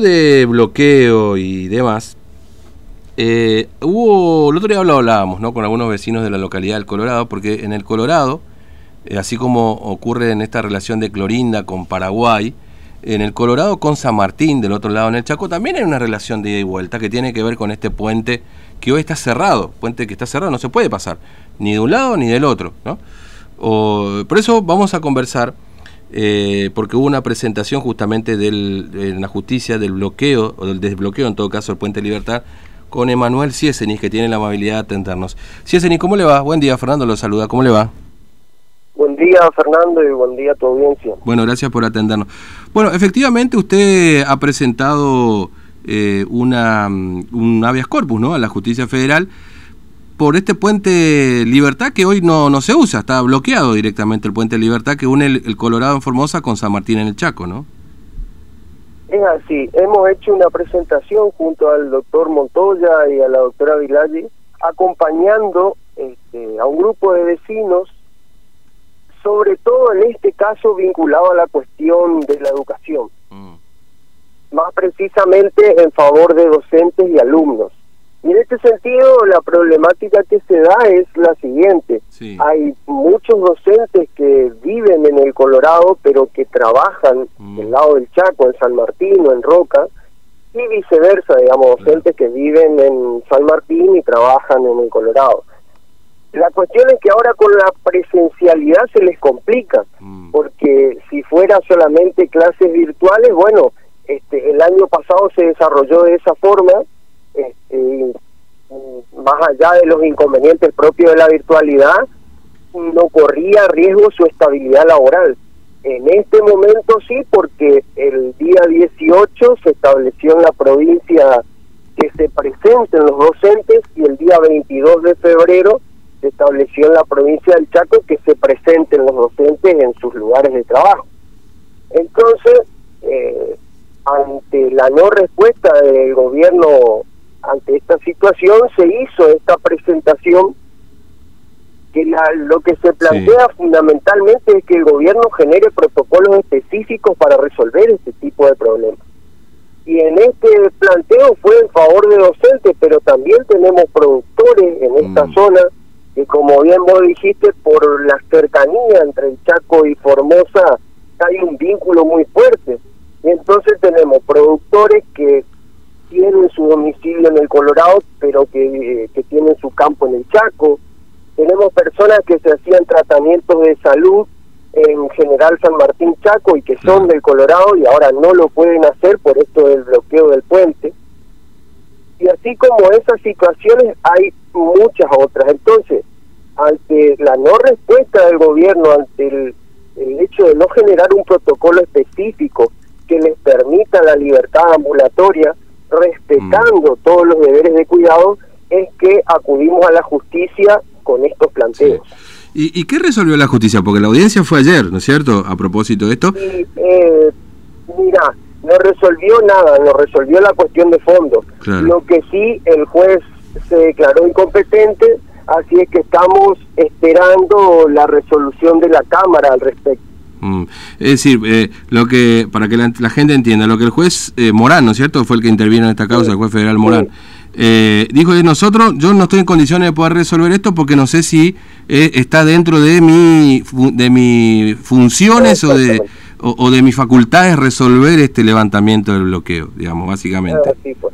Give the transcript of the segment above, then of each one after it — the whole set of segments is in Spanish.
de bloqueo y demás, eh, hubo, el otro día hablábamos ¿no? con algunos vecinos de la localidad del Colorado, porque en el Colorado, eh, así como ocurre en esta relación de Clorinda con Paraguay, en el Colorado con San Martín, del otro lado en el Chaco, también hay una relación de ida y vuelta que tiene que ver con este puente que hoy está cerrado, puente que está cerrado, no se puede pasar, ni de un lado ni del otro. ¿no? por eso vamos a conversar eh, porque hubo una presentación justamente del, en la justicia del bloqueo, o del desbloqueo en todo caso, del Puente Libertad, con Emanuel Ciesenis, que tiene la amabilidad de atendernos. Ciesenis, ¿cómo le va? Buen día, Fernando lo saluda, ¿cómo le va? Buen día, Fernando, y buen día a tu audiencia. Bueno, gracias por atendernos. Bueno, efectivamente usted ha presentado eh, una, un habeas corpus ¿no? a la justicia federal por este puente Libertad que hoy no, no se usa, está bloqueado directamente el puente Libertad que une el, Colorado en Formosa con San Martín en el Chaco, ¿no? Es así, hemos hecho una presentación junto al doctor Montoya y a la doctora Vilaggi, acompañando este, a un grupo de vecinos, sobre todo en este caso vinculado a la cuestión de la educación, mm. más precisamente en favor de docentes y alumnos. Y en este sentido, la problemática que se da es la siguiente. Hay muchos docentes que viven en el Colorado, pero que trabajan mm. del lado del Chaco, en San Martín o en Roca, y viceversa, digamos, docentes que viven en San Martín y trabajan en el Colorado. La cuestión es que ahora con la presencialidad se les complica, mm. porque si fuera solamente clases virtuales, bueno, este, el año pasado se desarrolló de esa forma, este, más allá de los inconvenientes propios de la virtualidad, no corría riesgo su estabilidad laboral. En este momento sí, porque el día 18 se estableció en la provincia que se presenten los docentes y el día 22 de febrero se estableció en la provincia del Chaco que se presenten los docentes en sus lugares de trabajo. Entonces, eh, ante la no respuesta del gobierno ante esta situación se hizo esta presentación que lo que se plantea fundamentalmente es que el gobierno genere protocolos específicos para resolver este tipo de problemas. Y en este planteo fue en favor de docentes, pero también tenemos productores en esta mm. zona que como bien vos dijiste, por la cercanía entre el Chaco y Formosa hay un vínculo muy fuerte. Y entonces tenemos productores que tienen su domicilio en el Colorado, pero que, que tienen su campo en el Chaco. Tenemos personas que se hacían tratamientos de salud en General San Martín Chaco y que son del Colorado y ahora no lo pueden hacer por esto del bloqueo del puente. Y así como esas situaciones hay muchas otras. Entonces, ante la no respuesta del gobierno, ante el, el hecho de no generar un protocolo específico que les permita la libertad ambulatoria, respetando mm. todos los deberes de cuidado, es que acudimos a la justicia con estos planteos. ¿Y, qué resolvió la justicia? Porque la audiencia fue ayer, ¿no es cierto? A propósito de esto. eh, mira, no resolvió nada, no resolvió la cuestión de fondo. Lo que sí, el juez se declaró incompetente, así es que estamos esperando la resolución de la Cámara al respecto. Mm. Es decir, eh, lo que para que la, gente entienda, lo que el juez eh, Morán, ¿no es cierto? Fue el que intervino en esta causa, el juez federal Morán. Eh, dijo de nosotros, yo no estoy en condiciones de poder resolver esto porque no sé si está dentro de mi de mis funciones o de o, de mis facultades resolver este levantamiento del bloqueo, digamos, básicamente. Pues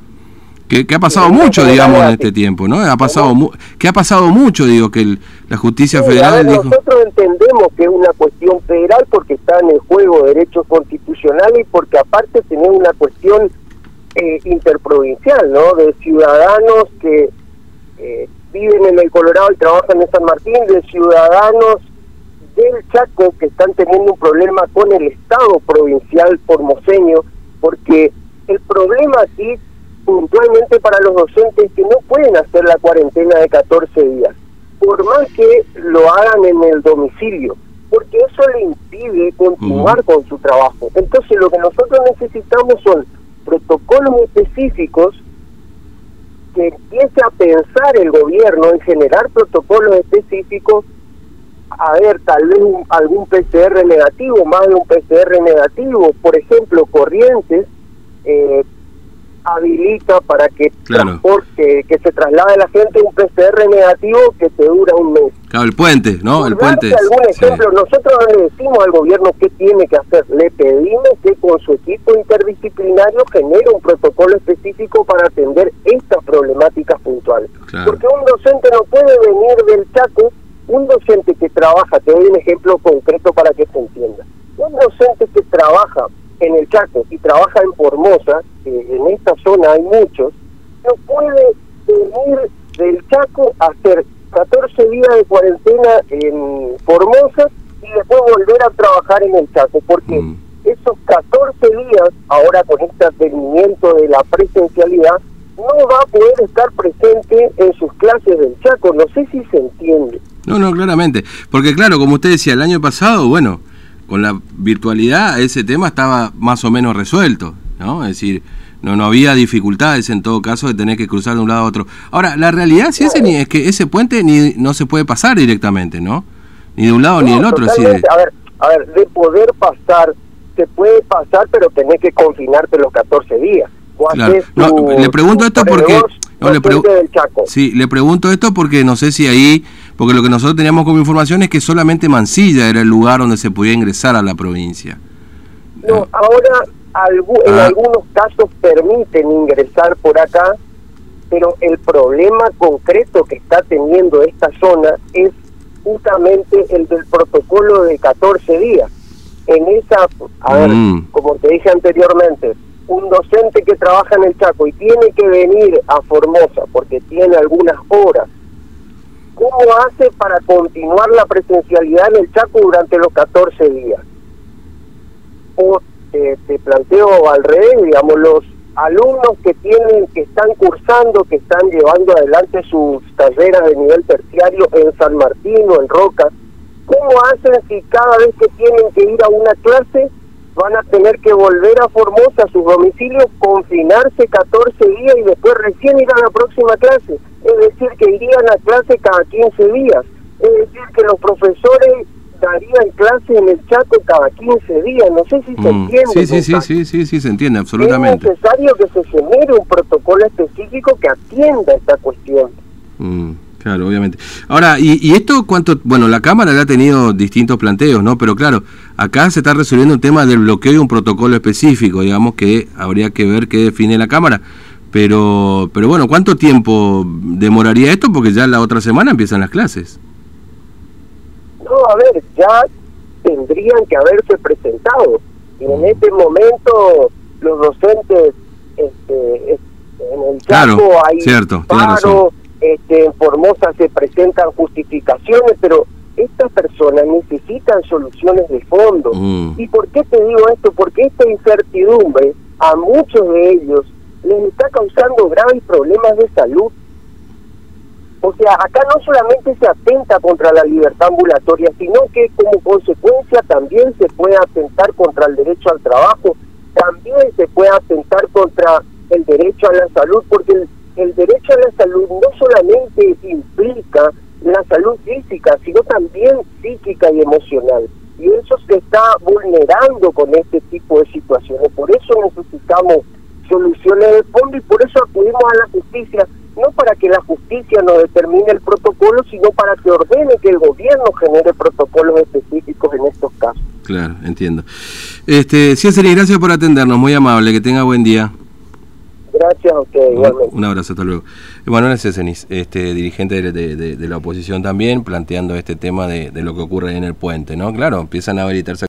que, ha pasado mucho, digamos, en este tiempo, ¿no? Ha pasado que ha pasado mucho, digo, que la justicia federal... Nosotros entendemos que es una cuestión federal porque está en el juego derechos constitucionales y porque aparte tenemos una cuestión eh, interprovincial, ¿no? De ciudadanos que eh, viven en el Colorado y trabajan en San Martín, de ciudadanos del Chaco que están teniendo un problema con el Estado provincial formoseño, porque el problema aquí puntualmente para los docentes que no pueden hacer la cuarentena de 14 días, por más que lo hagan en el domicilio, porque eso le impide continuar con su trabajo. Entonces lo que nosotros necesitamos son protocolos específicos que empiece a pensar el gobierno en generar protocolos específicos a ver, tal vez algún PCR negativo, más de un PCR negativo, por ejemplo, Corrientes, eh, habilita para que, transporte, que se traslade la gente un PCR negativo que te dura un mes. Claro, el puente, ¿no? el puente. algún ejemplo, nosotros le decimos al gobierno qué tiene que hacer. Le pedimos que con su equipo interdisciplinario genere un protocolo específico para atender estas problemáticas puntuales. Porque un docente no puede venir del Chaco, un docente que trabaja, te doy un ejemplo concreto para que se entienda. Un docente que trabaja en el Chaco y trabaja en Formosa, en esta zona hay muchos, no puede venir del Chaco a hacer 14 días de cuarentena en Formosa y después volver a trabajar en el Chaco, porque mm. esos 14 días, ahora con este advenimiento de la presencialidad, no va a poder estar presente en sus clases del Chaco. No sé si se entiende. No, no, claramente. Porque claro, como usted decía, el año pasado, bueno, con la virtualidad ese tema estaba más o menos resuelto, ¿no? Es decir, no, no había dificultades en todo caso de tener que cruzar de un lado a otro. Ahora, la realidad sí ese, es que ese puente ni no se puede pasar directamente, ¿no? Ni de un lado ni del otro. A ver, a ver, de poder pasar, se puede pasar, pero tenés que confinarte los 14 días. le pregunto esto porque... No, le Sí, le pregunto esto porque no sé si ahí porque lo que nosotros teníamos como información es que solamente Mansilla era el lugar donde se podía ingresar a la provincia. No, ahora en ah. algunos casos permiten ingresar por acá, pero el problema concreto que está teniendo esta zona es justamente el del protocolo de 14 días. En esa, a ver, mm. como te dije anteriormente, un docente que trabaja en el Chaco y tiene que venir a Formosa porque tiene algunas horas ¿Cómo hace para continuar la presencialidad en el Chaco durante los 14 días? O te planteo al revés, digamos, los alumnos que tienen, que están cursando, que están llevando adelante sus carreras de nivel terciario en San Martín o en Roca, ¿cómo hacen si cada vez que tienen que ir a una clase van a tener que volver a Formosa, a sus domicilios, confinarse 14 días y después recién ir a la próxima clase? es decir, que irían a clase cada 15 días, es decir, que los profesores darían clase en el Chaco cada 15 días, no sé si se mm. entiende. Sí, sí, sí, sí, sí, sí, se entiende absolutamente. Es necesario que se genere un protocolo específico que atienda esta cuestión. Mm, claro, obviamente. Ahora, ¿y, ¿y, esto cuánto? Bueno, la Cámara ya ha tenido distintos planteos, ¿no? Pero claro, acá se está resolviendo un tema del bloqueo y un protocolo específico, digamos que habría que ver qué define la Cámara. Pero, pero bueno, ¿cuánto tiempo demoraría esto? Porque ya la otra semana empiezan las clases. No, a ver, ya tendrían que haberse presentado. Y en este momento los docentes este, en el claro, hay cierto, paro, este, en Formosa se presentan justificaciones, pero estas personas necesitan soluciones de fondo. Mm. ¿Y por qué te digo esto? Porque esta incertidumbre a muchos de ellos les está causando graves problemas de salud. O sea, acá no solamente se atenta contra la libertad ambulatoria, sino que como consecuencia también se puede atentar contra el derecho al trabajo, también se puede atentar contra el derecho a la salud, porque el, el derecho a la salud no solamente implica la salud física, sino también psíquica y emocional. Y eso se está vulnerando con este tipo de situaciones. Por eso necesitamos soluciones de fondo y por eso acudimos a la justicia, no para que la justicia nos determine el protocolo, sino para que ordene que el gobierno genere protocolos específicos en estos casos. Claro, entiendo. Este, César, gracias por atendernos, muy amable, que tenga buen día. Gracias a usted, igualmente. Un abrazo, hasta luego. Manuel Cesenis, este, dirigente de, de, la oposición también, planteando este tema de, de lo que ocurre en el puente, ¿no? Claro, empiezan a habilitarse